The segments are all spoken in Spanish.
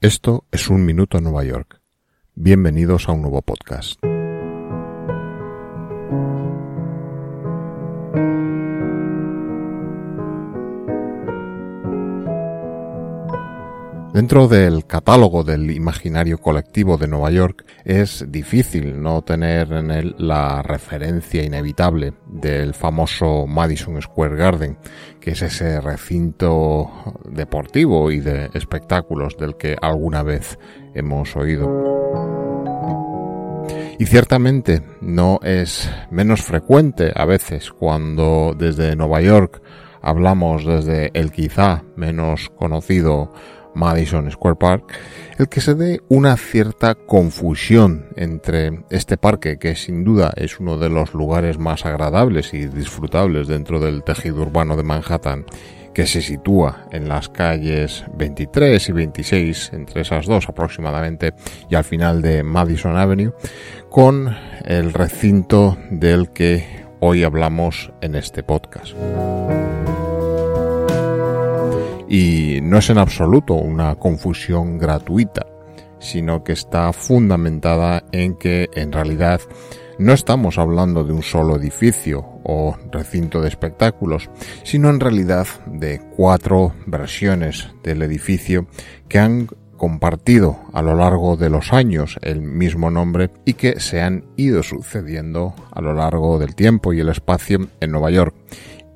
Esto es Un Minuto en Nueva York. Bienvenidos a un nuevo podcast. Dentro del catálogo del imaginario colectivo de Nueva York es difícil no tener en él la referencia inevitable del famoso Madison Square Garden, que es ese recinto deportivo y de espectáculos del que alguna vez hemos oído. Y ciertamente no es menos frecuente a veces cuando desde Nueva York hablamos desde el quizá menos conocido Madison Square Park, el que se dé una cierta confusión entre este parque, que sin duda es uno de los lugares más agradables y disfrutables dentro del tejido urbano de Manhattan, que se sitúa en las calles 23 y 26, entre esas dos aproximadamente, y al final de Madison Avenue, con el recinto del que hoy hablamos en este podcast y no es en absoluto una confusión gratuita, sino que está fundamentada en que en realidad no estamos hablando de un solo edificio o recinto de espectáculos, sino en realidad de cuatro versiones del edificio que han compartido a lo largo de los años el mismo nombre y que se han ido sucediendo a lo largo del tiempo y el espacio en Nueva York.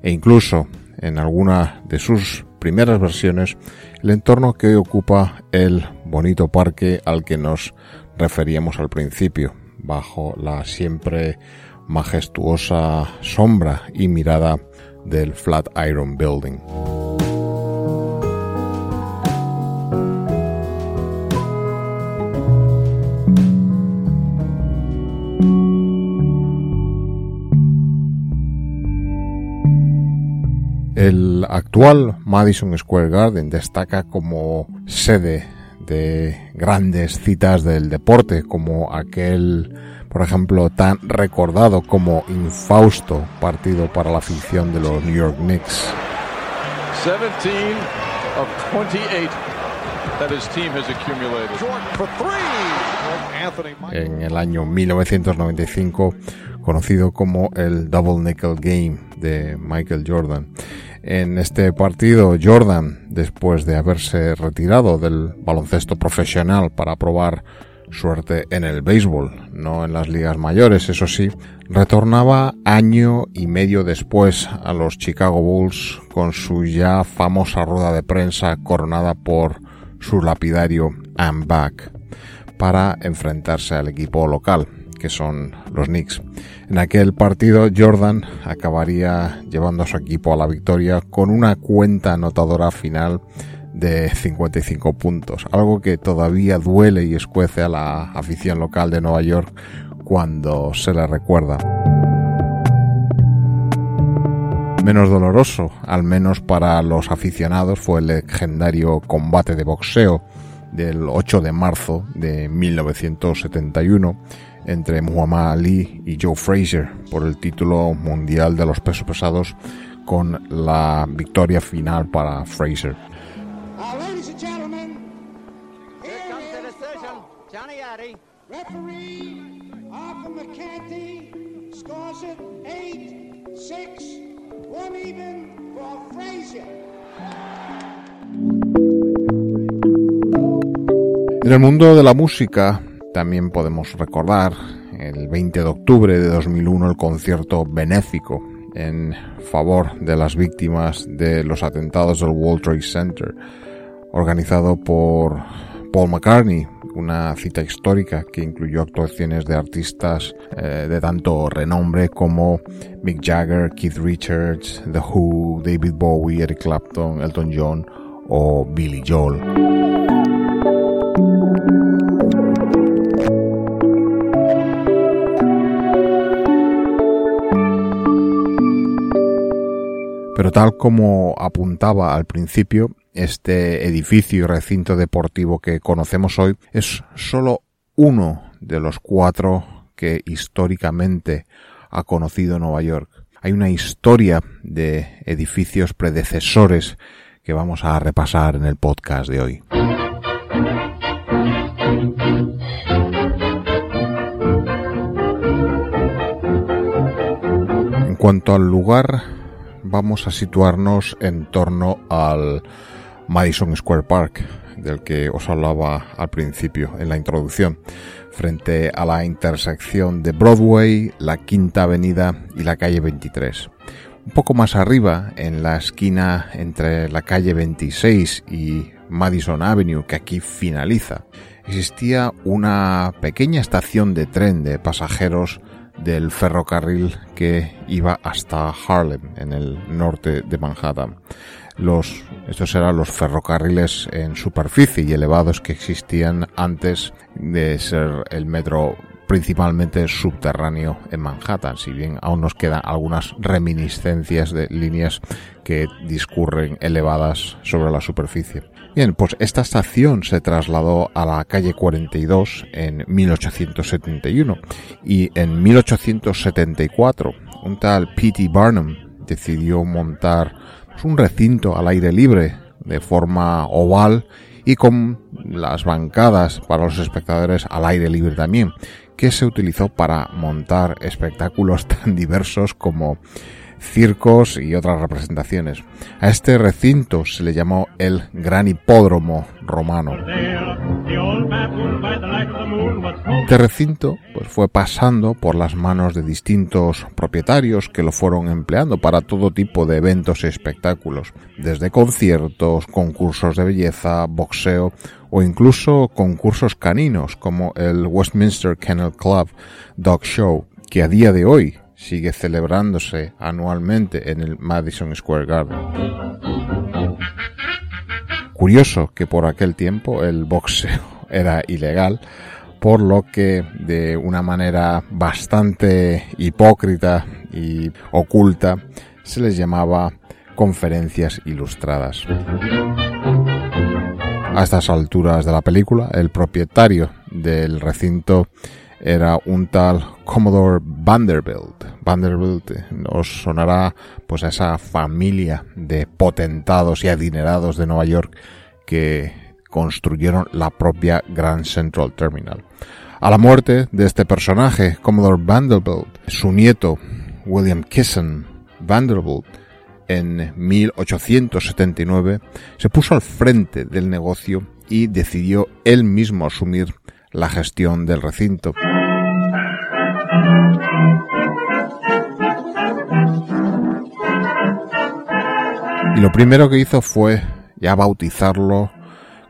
E incluso en alguna de sus primeras versiones el entorno que hoy ocupa el bonito parque al que nos referíamos al principio, bajo la siempre majestuosa sombra y mirada del Flatiron Building. El actual Madison Square Garden destaca como sede de grandes citas del deporte, como aquel, por ejemplo, tan recordado como infausto partido para la afición de los New York Knicks. 17 of 28 that his team has accumulated. En el año 1995, conocido como el Double Nickel Game de Michael Jordan. En este partido, Jordan, después de haberse retirado del baloncesto profesional para probar suerte en el béisbol, no en las ligas mayores, eso sí, retornaba año y medio después a los Chicago Bulls con su ya famosa rueda de prensa coronada por su lapidario I'm back para enfrentarse al equipo local que son los Knicks. En aquel partido Jordan acabaría llevando a su equipo a la victoria con una cuenta anotadora final de 55 puntos, algo que todavía duele y escuece a la afición local de Nueva York cuando se le recuerda. Menos doloroso, al menos para los aficionados, fue el legendario combate de boxeo del 8 de marzo de 1971 entre Muhammad Ali y Joe Frazier por el título mundial de los pesos pesados con la victoria final para Frazier. En el mundo de la música, también podemos recordar el 20 de octubre de 2001 el concierto benéfico en favor de las víctimas de los atentados del World Trade Center, organizado por Paul McCartney, una cita histórica que incluyó actuaciones de artistas eh, de tanto renombre como Mick Jagger, Keith Richards, The Who, David Bowie, Eric Clapton, Elton John o Billy Joel. Pero tal como apuntaba al principio, este edificio y recinto deportivo que conocemos hoy es sólo uno de los cuatro que históricamente ha conocido Nueva York. Hay una historia de edificios predecesores que vamos a repasar en el podcast de hoy. En cuanto al lugar, vamos a situarnos en torno al Madison Square Park, del que os hablaba al principio en la introducción, frente a la intersección de Broadway, la Quinta Avenida y la calle 23. Un poco más arriba, en la esquina entre la calle 26 y Madison Avenue, que aquí finaliza, existía una pequeña estación de tren de pasajeros del ferrocarril que iba hasta Harlem, en el norte de Manhattan. Los, estos eran los ferrocarriles en superficie y elevados que existían antes de ser el metro principalmente subterráneo en Manhattan, si bien aún nos quedan algunas reminiscencias de líneas que discurren elevadas sobre la superficie. Bien, pues esta estación se trasladó a la calle 42 en 1871 y en 1874 un tal P.T. Barnum decidió montar un recinto al aire libre de forma oval y con las bancadas para los espectadores al aire libre también, que se utilizó para montar espectáculos tan diversos como circos y otras representaciones. A este recinto se le llamó el Gran Hipódromo Romano. Este recinto pues, fue pasando por las manos de distintos propietarios que lo fueron empleando para todo tipo de eventos y espectáculos, desde conciertos, concursos de belleza, boxeo o incluso concursos caninos como el Westminster Kennel Club Dog Show, que a día de hoy sigue celebrándose anualmente en el Madison Square Garden. Curioso que por aquel tiempo el boxeo era ilegal, por lo que de una manera bastante hipócrita y oculta se les llamaba conferencias ilustradas. A estas alturas de la película, el propietario del recinto era un tal Commodore Vanderbilt. Vanderbilt os sonará pues a esa familia de potentados y adinerados de Nueva York que construyeron la propia Grand Central Terminal. A la muerte de este personaje, Commodore Vanderbilt, su nieto, William Kissen Vanderbilt, en 1879, se puso al frente del negocio y decidió él mismo asumir la gestión del recinto. Y lo primero que hizo fue ya bautizarlo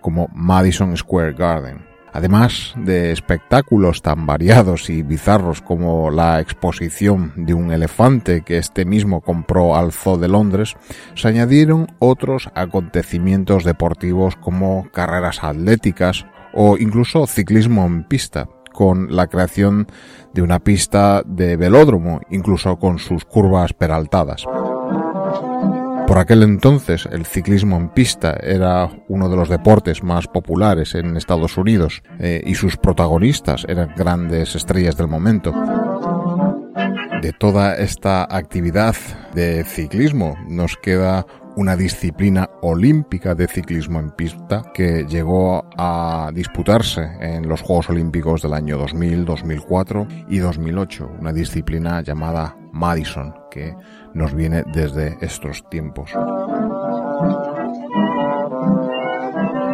como Madison Square Garden. Además de espectáculos tan variados y bizarros como la exposición de un elefante que este mismo compró al Zoo de Londres, se añadieron otros acontecimientos deportivos como carreras atléticas o incluso ciclismo en pista, con la creación de una pista de velódromo, incluso con sus curvas peraltadas. Por aquel entonces el ciclismo en pista era uno de los deportes más populares en Estados Unidos eh, y sus protagonistas eran grandes estrellas del momento. De toda esta actividad de ciclismo nos queda una disciplina olímpica de ciclismo en pista que llegó a disputarse en los Juegos Olímpicos del año 2000, 2004 y 2008, una disciplina llamada Madison que nos viene desde estos tiempos.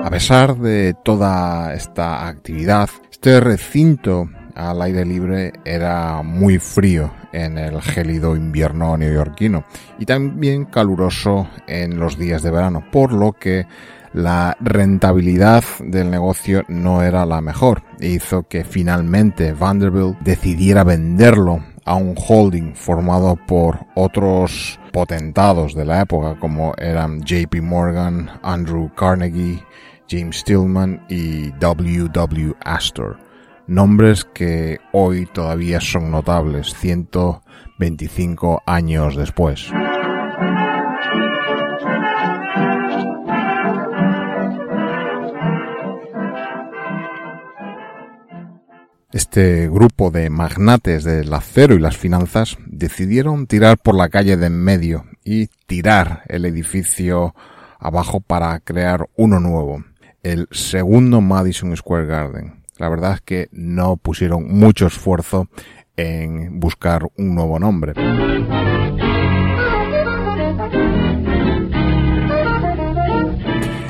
A pesar de toda esta actividad, este recinto al aire libre era muy frío en el gélido invierno neoyorquino y también caluroso en los días de verano, por lo que la rentabilidad del negocio no era la mejor e hizo que finalmente Vanderbilt decidiera venderlo a un holding formado por otros potentados de la época como eran JP Morgan, Andrew Carnegie, James Stillman y W. W. Astor nombres que hoy todavía son notables 125 años después. Este grupo de magnates del acero y las finanzas decidieron tirar por la calle de en medio y tirar el edificio abajo para crear uno nuevo, el segundo Madison Square Garden la verdad es que no pusieron mucho esfuerzo en buscar un nuevo nombre.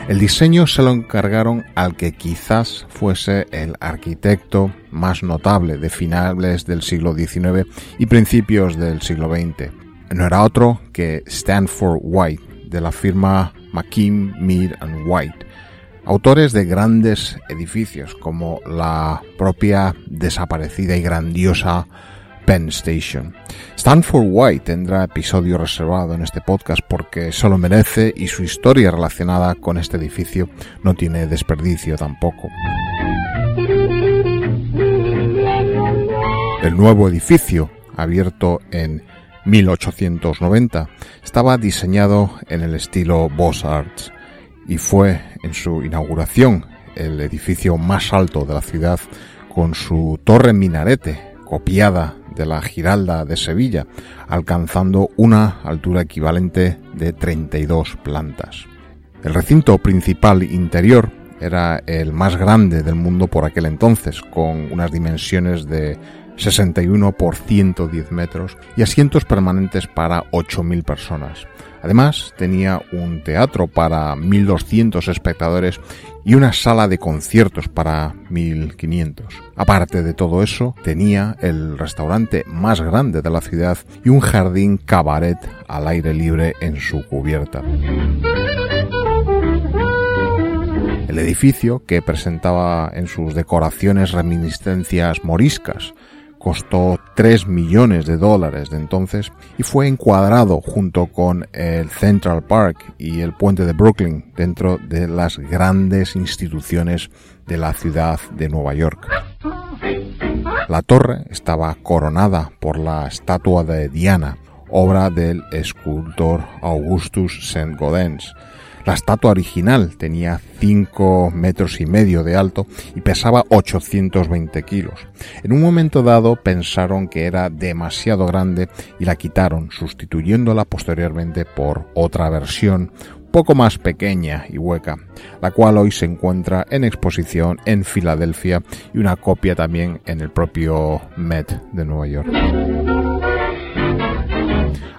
El diseño se lo encargaron al que quizás fuese el arquitecto más notable de finales del siglo XIX y principios del siglo XX. No era otro que Stanford White, de la firma McKim, Mead White autores de grandes edificios como la propia desaparecida y grandiosa Penn Station. Stanford White tendrá episodio reservado en este podcast porque se lo merece y su historia relacionada con este edificio no tiene desperdicio tampoco. El nuevo edificio, abierto en 1890, estaba diseñado en el estilo Beaux Arts y fue en su inauguración el edificio más alto de la ciudad con su torre minarete copiada de la Giralda de Sevilla, alcanzando una altura equivalente de 32 plantas. El recinto principal interior era el más grande del mundo por aquel entonces, con unas dimensiones de 61 por 110 metros y asientos permanentes para 8.000 personas. Además, tenía un teatro para 1.200 espectadores y una sala de conciertos para 1.500. Aparte de todo eso, tenía el restaurante más grande de la ciudad y un jardín cabaret al aire libre en su cubierta. El edificio, que presentaba en sus decoraciones reminiscencias moriscas, costó 3 millones de dólares de entonces y fue encuadrado junto con el Central Park y el puente de Brooklyn dentro de las grandes instituciones de la ciudad de Nueva York. La torre estaba coronada por la estatua de Diana, obra del escultor Augustus Saint-Gaudens, la estatua original tenía 5 metros y medio de alto y pesaba 820 kilos. En un momento dado pensaron que era demasiado grande y la quitaron, sustituyéndola posteriormente por otra versión poco más pequeña y hueca, la cual hoy se encuentra en exposición en Filadelfia y una copia también en el propio Met de Nueva York.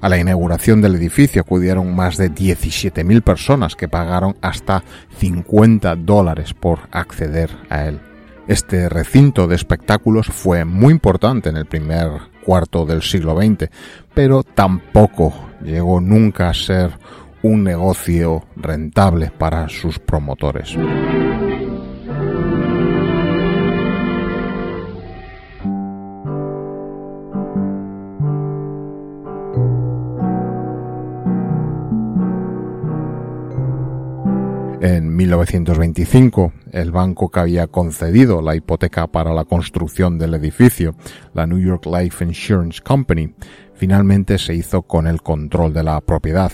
A la inauguración del edificio acudieron más de 17.000 personas que pagaron hasta 50 dólares por acceder a él. Este recinto de espectáculos fue muy importante en el primer cuarto del siglo XX, pero tampoco llegó nunca a ser un negocio rentable para sus promotores. En 1925, el banco que había concedido la hipoteca para la construcción del edificio, la New York Life Insurance Company, finalmente se hizo con el control de la propiedad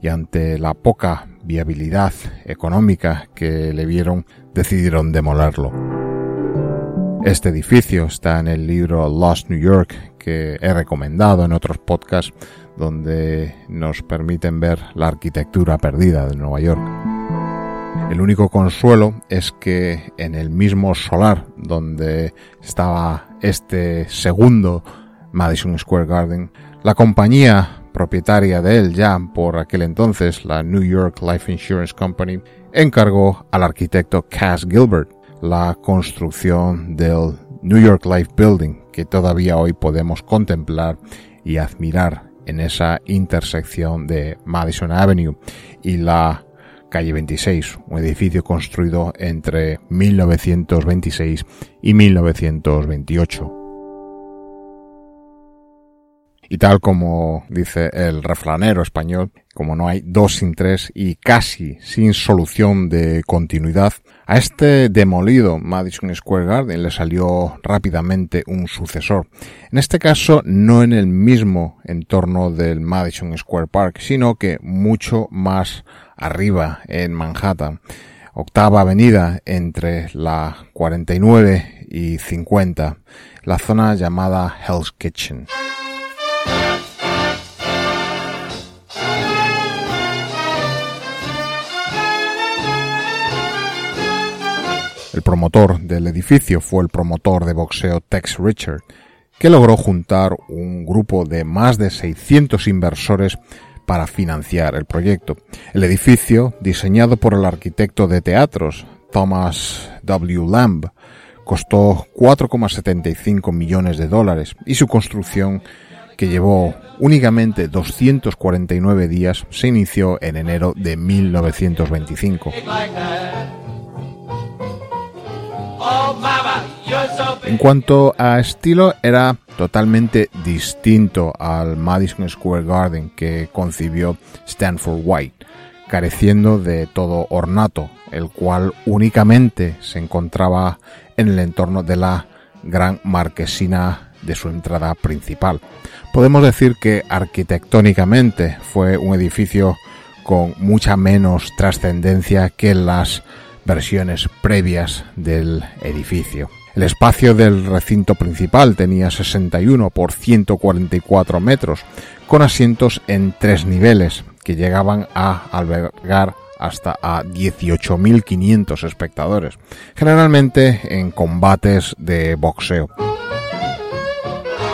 y ante la poca viabilidad económica que le vieron, decidieron demolerlo. Este edificio está en el libro Lost New York que he recomendado en otros podcasts donde nos permiten ver la arquitectura perdida de Nueva York. El único consuelo es que en el mismo solar donde estaba este segundo Madison Square Garden, la compañía propietaria de él ya por aquel entonces, la New York Life Insurance Company, encargó al arquitecto Cass Gilbert la construcción del New York Life Building que todavía hoy podemos contemplar y admirar en esa intersección de Madison Avenue y la calle 26, un edificio construido entre 1926 y 1928. Y tal como dice el refranero español, como no hay dos sin tres y casi sin solución de continuidad, a este demolido Madison Square Garden le salió rápidamente un sucesor. En este caso, no en el mismo entorno del Madison Square Park, sino que mucho más arriba en Manhattan, octava avenida entre la 49 y 50, la zona llamada Hell's Kitchen. Promotor del edificio fue el promotor de boxeo Tex Richard, que logró juntar un grupo de más de 600 inversores para financiar el proyecto. El edificio, diseñado por el arquitecto de teatros Thomas W. Lamb, costó 4,75 millones de dólares y su construcción, que llevó únicamente 249 días, se inició en enero de 1925. En cuanto a estilo, era totalmente distinto al Madison Square Garden que concibió Stanford White, careciendo de todo ornato, el cual únicamente se encontraba en el entorno de la gran marquesina de su entrada principal. Podemos decir que arquitectónicamente fue un edificio con mucha menos trascendencia que las versiones previas del edificio. El espacio del recinto principal tenía 61 por 144 metros, con asientos en tres niveles, que llegaban a albergar hasta a 18.500 espectadores, generalmente en combates de boxeo.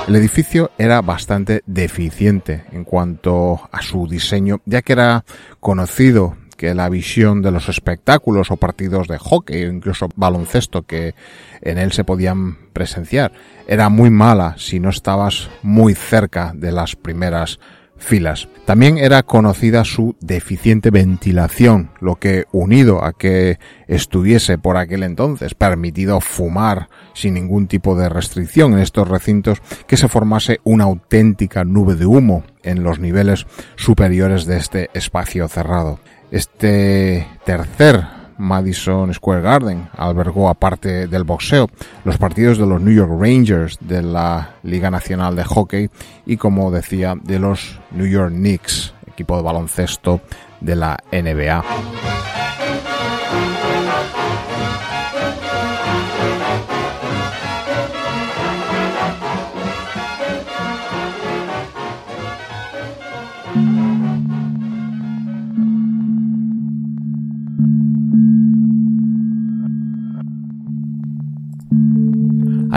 El edificio era bastante deficiente en cuanto a su diseño, ya que era conocido que la visión de los espectáculos o partidos de hockey o incluso baloncesto que en él se podían presenciar era muy mala si no estabas muy cerca de las primeras filas. También era conocida su deficiente ventilación, lo que unido a que estuviese por aquel entonces permitido fumar sin ningún tipo de restricción en estos recintos, que se formase una auténtica nube de humo en los niveles superiores de este espacio cerrado. Este tercer Madison Square Garden albergó, aparte del boxeo, los partidos de los New York Rangers de la Liga Nacional de Hockey y, como decía, de los New York Knicks, equipo de baloncesto de la NBA.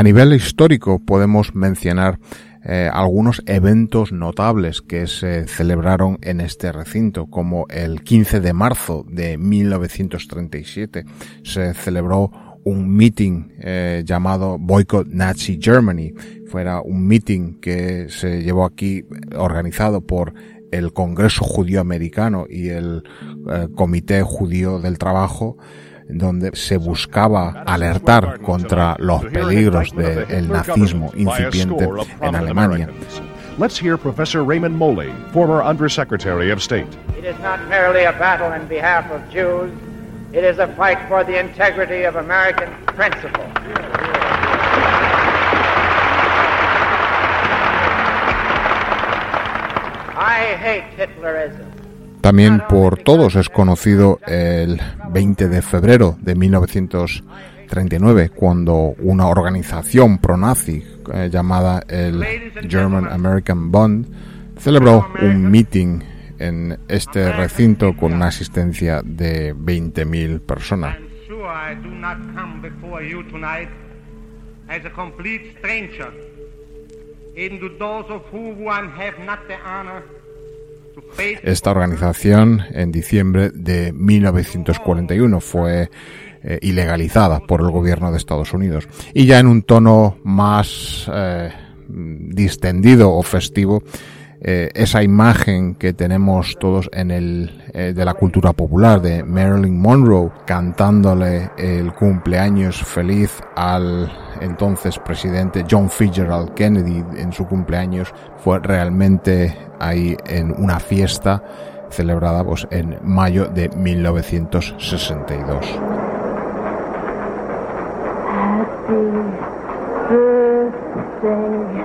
Nivel histórico podemos mencionar eh, algunos eventos notables que se celebraron en este recinto, como el 15 de marzo de 1937 se celebró un meeting eh, llamado Boycott Nazi Germany. Fuera un meeting que se llevó aquí organizado por el Congreso Judío Americano y el eh, Comité Judío del Trabajo donde se buscaba alertar contra los peligros del nazismo incipiente en Alemania. Let's hear Professor Raymond Moley, former Undersecretary of State. It is not merely a battle in behalf of Jews, it is a fight for the integrity of American principle. I hate Hitlerism. También por todos es conocido el 20 de febrero de 1939, cuando una organización pro-nazi eh, llamada el German American Bund celebró un meeting en este recinto con una asistencia de 20.000 personas. Esta organización en diciembre de 1941 fue eh, ilegalizada por el gobierno de Estados Unidos. Y ya en un tono más eh, distendido o festivo, eh, esa imagen que tenemos todos en el de la cultura popular de Marilyn Monroe cantándole el cumpleaños feliz al entonces presidente John Fitzgerald Kennedy en su cumpleaños fue realmente ahí en una fiesta celebrada pues, en mayo de 1962. Happy birthday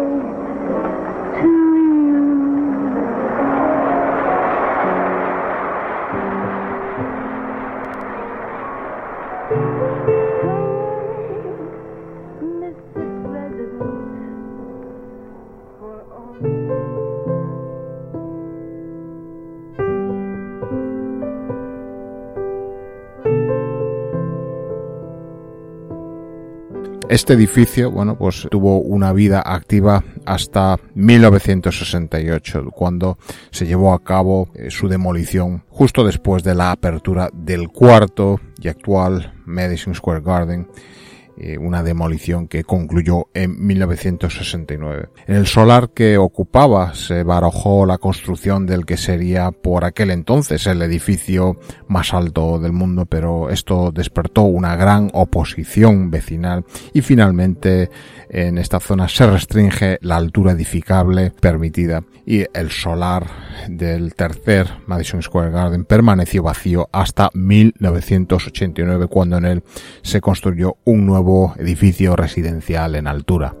Este edificio, bueno, pues tuvo una vida activa hasta 1968, cuando se llevó a cabo eh, su demolición justo después de la apertura del cuarto y actual Madison Square Garden eh, una demolición que concluyó en 1969. En el solar que ocupaba se barajó la construcción del que sería por aquel entonces el edificio más alto del mundo, pero esto despertó una gran oposición vecinal y finalmente en esta zona se restringe la altura edificable permitida y el solar del tercer Madison Square Garden permaneció vacío hasta 1989 cuando en él se construyó un nuevo edificio residencial en altura.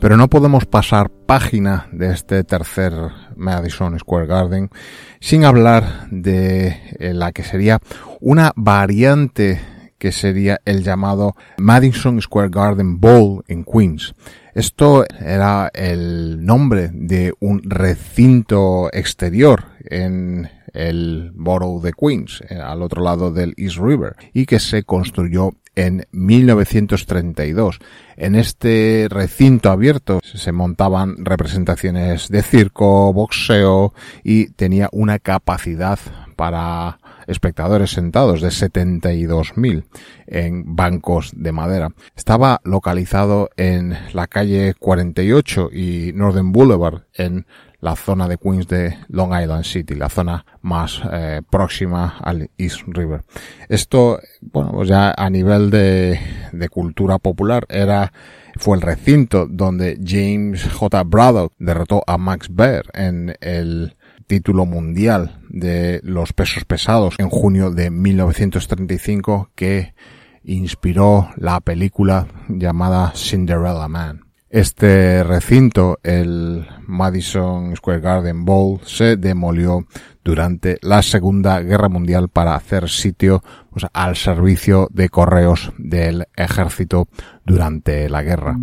Pero no podemos pasar página de este tercer Madison Square Garden sin hablar de eh, la que sería una variante que sería el llamado Madison Square Garden Bowl en Queens. Esto era el nombre de un recinto exterior en el borough de Queens, eh, al otro lado del East River, y que se construyó en 1932. En este recinto abierto se montaban representaciones de circo, boxeo y tenía una capacidad para espectadores sentados de 72.000 en bancos de madera. Estaba localizado en la calle 48 y Northern Boulevard en la zona de Queens de Long Island City, la zona más eh, próxima al East River. Esto, bueno, pues ya a nivel de, de cultura popular era fue el recinto donde James J. Braddock derrotó a Max Baer en el título mundial de los pesos pesados en junio de 1935 que inspiró la película llamada Cinderella Man. Este recinto, el Madison Square Garden Bowl, se demolió durante la Segunda Guerra Mundial para hacer sitio pues, al servicio de correos del ejército durante la guerra.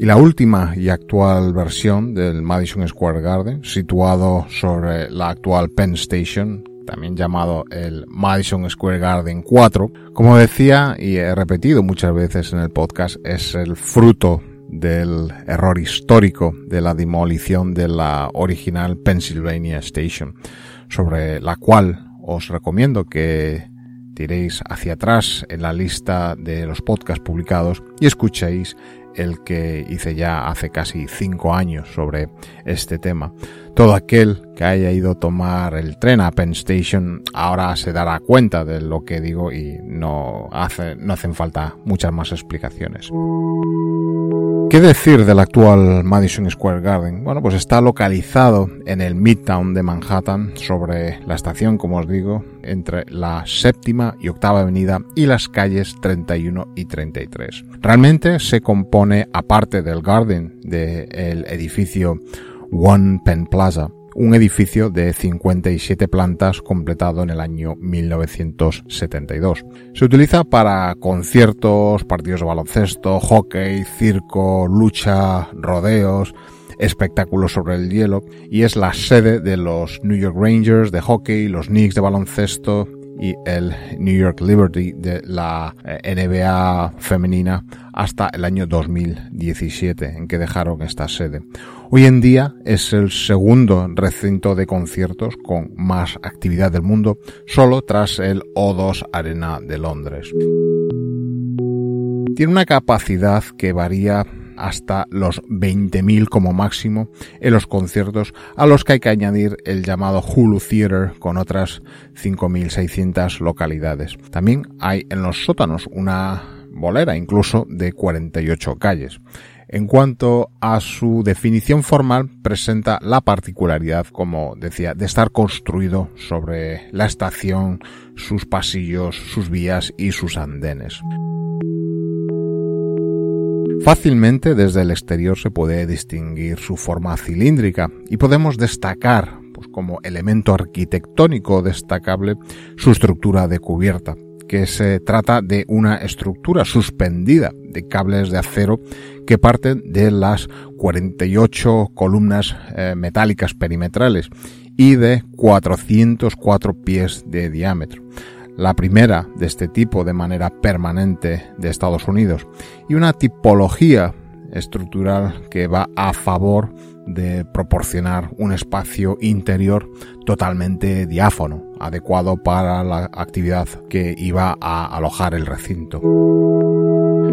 Y la última y actual versión del Madison Square Garden, situado sobre la actual Penn Station, también llamado el Madison Square Garden 4. Como decía y he repetido muchas veces en el podcast, es el fruto del error histórico de la demolición de la original Pennsylvania Station, sobre la cual os recomiendo que tiréis hacia atrás en la lista de los podcasts publicados y escuchéis el que hice ya hace casi cinco años sobre este tema. Todo aquel que haya ido a tomar el tren a Penn Station ahora se dará cuenta de lo que digo y no, hace, no hacen falta muchas más explicaciones. ¿Qué decir del actual Madison Square Garden? Bueno, pues está localizado en el Midtown de Manhattan, sobre la estación, como os digo, entre la séptima y octava avenida y las calles 31 y 33. Realmente se compone, aparte del Garden, del edificio One Penn Plaza, un edificio de 57 plantas completado en el año 1972. Se utiliza para conciertos, partidos de baloncesto, hockey, circo, lucha, rodeos, espectáculos sobre el hielo y es la sede de los New York Rangers de hockey, los Knicks de baloncesto y el New York Liberty de la eh, NBA femenina hasta el año 2017 en que dejaron esta sede. Hoy en día es el segundo recinto de conciertos con más actividad del mundo, solo tras el O2 Arena de Londres. Tiene una capacidad que varía hasta los 20.000 como máximo en los conciertos a los que hay que añadir el llamado Hulu Theater con otras 5.600 localidades. También hay en los sótanos una bolera incluso de 48 calles. En cuanto a su definición formal, presenta la particularidad, como decía, de estar construido sobre la estación, sus pasillos, sus vías y sus andenes. Fácilmente desde el exterior se puede distinguir su forma cilíndrica y podemos destacar pues, como elemento arquitectónico destacable su estructura de cubierta, que se trata de una estructura suspendida de cables de acero que parten de las 48 columnas eh, metálicas perimetrales y de 404 pies de diámetro. La primera de este tipo de manera permanente de Estados Unidos y una tipología estructural que va a favor de proporcionar un espacio interior totalmente diáfano, adecuado para la actividad que iba a alojar el recinto.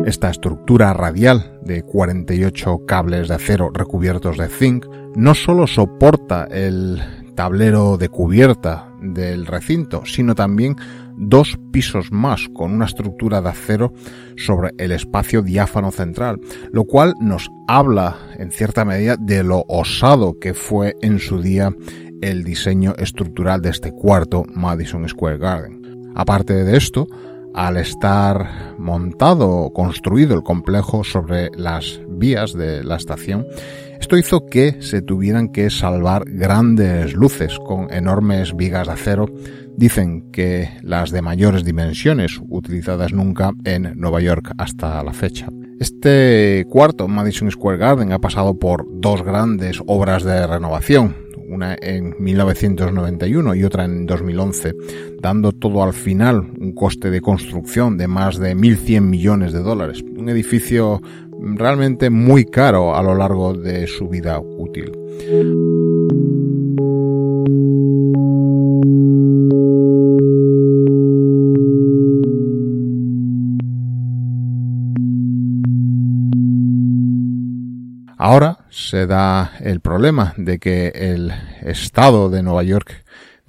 Esta estructura radial de 48 cables de acero recubiertos de zinc no solo soporta el tablero de cubierta del recinto, sino también dos pisos más con una estructura de acero sobre el espacio diáfano central, lo cual nos habla en cierta medida de lo osado que fue en su día el diseño estructural de este cuarto Madison Square Garden. Aparte de esto, al estar montado o construido el complejo sobre las vías de la estación, esto hizo que se tuvieran que salvar grandes luces con enormes vigas de acero, dicen que las de mayores dimensiones utilizadas nunca en Nueva York hasta la fecha. Este cuarto, Madison Square Garden, ha pasado por dos grandes obras de renovación, una en 1991 y otra en 2011, dando todo al final un coste de construcción de más de 1.100 millones de dólares. Un edificio realmente muy caro a lo largo de su vida útil. Ahora se da el problema de que el Estado de Nueva York,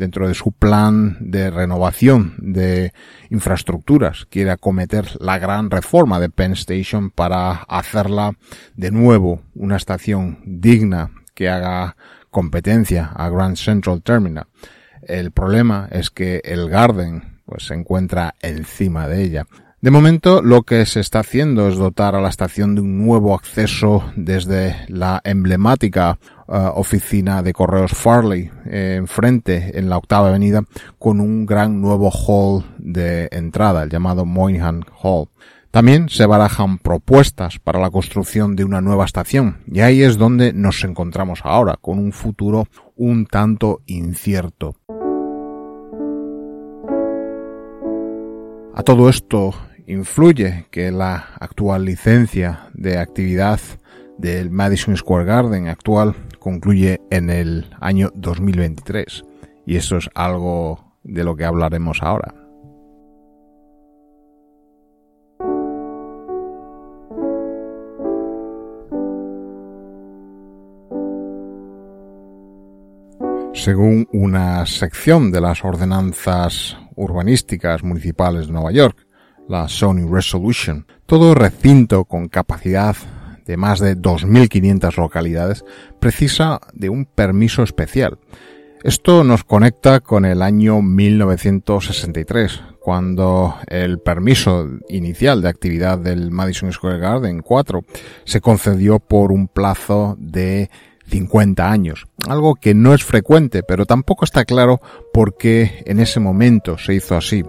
dentro de su plan de renovación de infraestructuras, quiere acometer la gran reforma de Penn Station para hacerla de nuevo una estación digna que haga competencia a Grand Central Terminal. El problema es que el Garden pues, se encuentra encima de ella. De momento, lo que se está haciendo es dotar a la estación de un nuevo acceso desde la emblemática uh, oficina de correos Farley eh, enfrente en la octava avenida con un gran nuevo hall de entrada, el llamado Moynihan Hall. También se barajan propuestas para la construcción de una nueva estación y ahí es donde nos encontramos ahora, con un futuro un tanto incierto. A todo esto influye que la actual licencia de actividad del Madison Square Garden actual concluye en el año 2023 y eso es algo de lo que hablaremos ahora. Según una sección de las ordenanzas urbanísticas municipales de Nueva York, la Sony Resolution. Todo recinto con capacidad de más de 2.500 localidades precisa de un permiso especial. Esto nos conecta con el año 1963, cuando el permiso inicial de actividad del Madison Square Garden 4 se concedió por un plazo de 50 años, algo que no es frecuente, pero tampoco está claro por qué en ese momento se hizo así.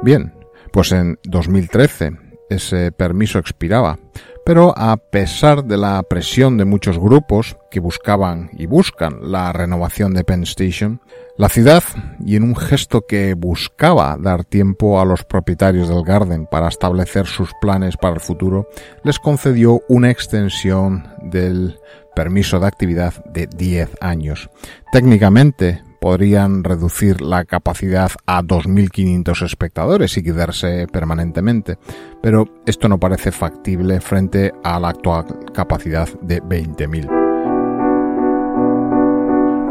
Bien, pues en 2013 ese permiso expiraba, pero a pesar de la presión de muchos grupos que buscaban y buscan la renovación de Penn Station, la ciudad, y en un gesto que buscaba dar tiempo a los propietarios del Garden para establecer sus planes para el futuro, les concedió una extensión del permiso de actividad de 10 años. Técnicamente, podrían reducir la capacidad a 2.500 espectadores y quedarse permanentemente, pero esto no parece factible frente a la actual capacidad de 20.000.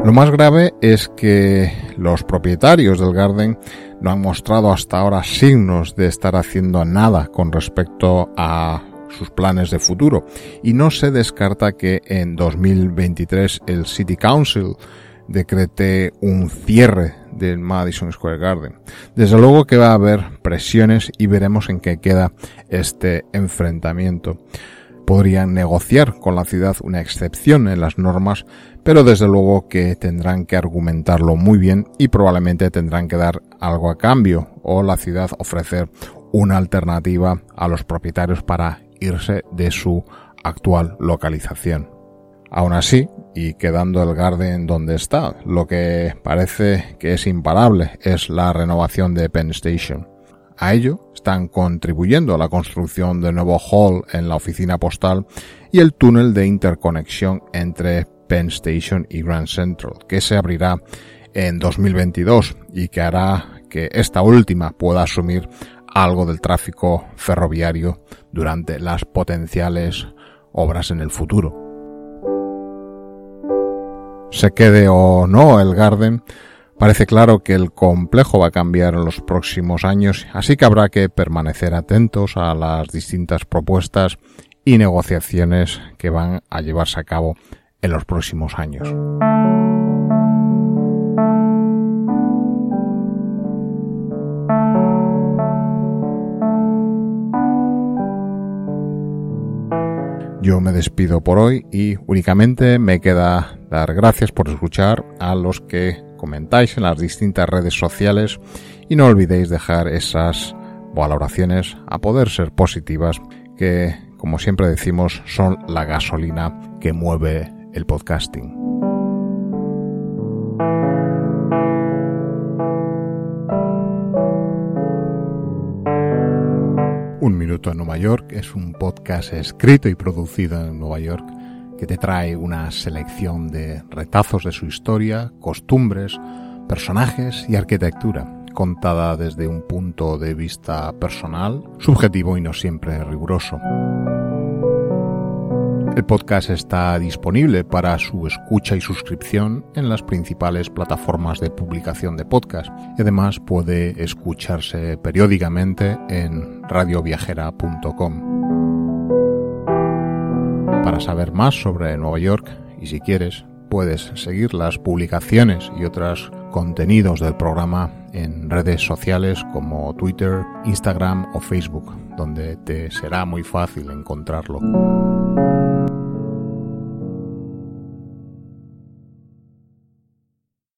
Lo más grave es que los propietarios del Garden no han mostrado hasta ahora signos de estar haciendo nada con respecto a sus planes de futuro y no se descarta que en 2023 el City Council decrete un cierre del Madison Square Garden. Desde luego que va a haber presiones y veremos en qué queda este enfrentamiento. podrían negociar con la ciudad una excepción en las normas, pero desde luego que tendrán que argumentarlo muy bien y probablemente tendrán que dar algo a cambio o la ciudad ofrecer una alternativa a los propietarios para irse de su actual localización. Aún así, y quedando el Garden donde está, lo que parece que es imparable es la renovación de Penn Station. A ello están contribuyendo a la construcción de nuevo hall en la oficina postal y el túnel de interconexión entre Penn Station y Grand Central, que se abrirá en 2022 y que hará que esta última pueda asumir algo del tráfico ferroviario durante las potenciales obras en el futuro. Se quede o no el Garden, parece claro que el complejo va a cambiar en los próximos años, así que habrá que permanecer atentos a las distintas propuestas y negociaciones que van a llevarse a cabo en los próximos años. Yo me despido por hoy y únicamente me queda dar gracias por escuchar a los que comentáis en las distintas redes sociales y no olvidéis dejar esas valoraciones a poder ser positivas que, como siempre decimos, son la gasolina que mueve el podcasting. Un Minuto en Nueva York es un podcast escrito y producido en Nueva York que te trae una selección de retazos de su historia, costumbres, personajes y arquitectura, contada desde un punto de vista personal, subjetivo y no siempre riguroso. El podcast está disponible para su escucha y suscripción en las principales plataformas de publicación de podcast y además puede escucharse periódicamente en radioviajera.com. Para saber más sobre Nueva York y si quieres puedes seguir las publicaciones y otros contenidos del programa en redes sociales como Twitter, Instagram o Facebook, donde te será muy fácil encontrarlo.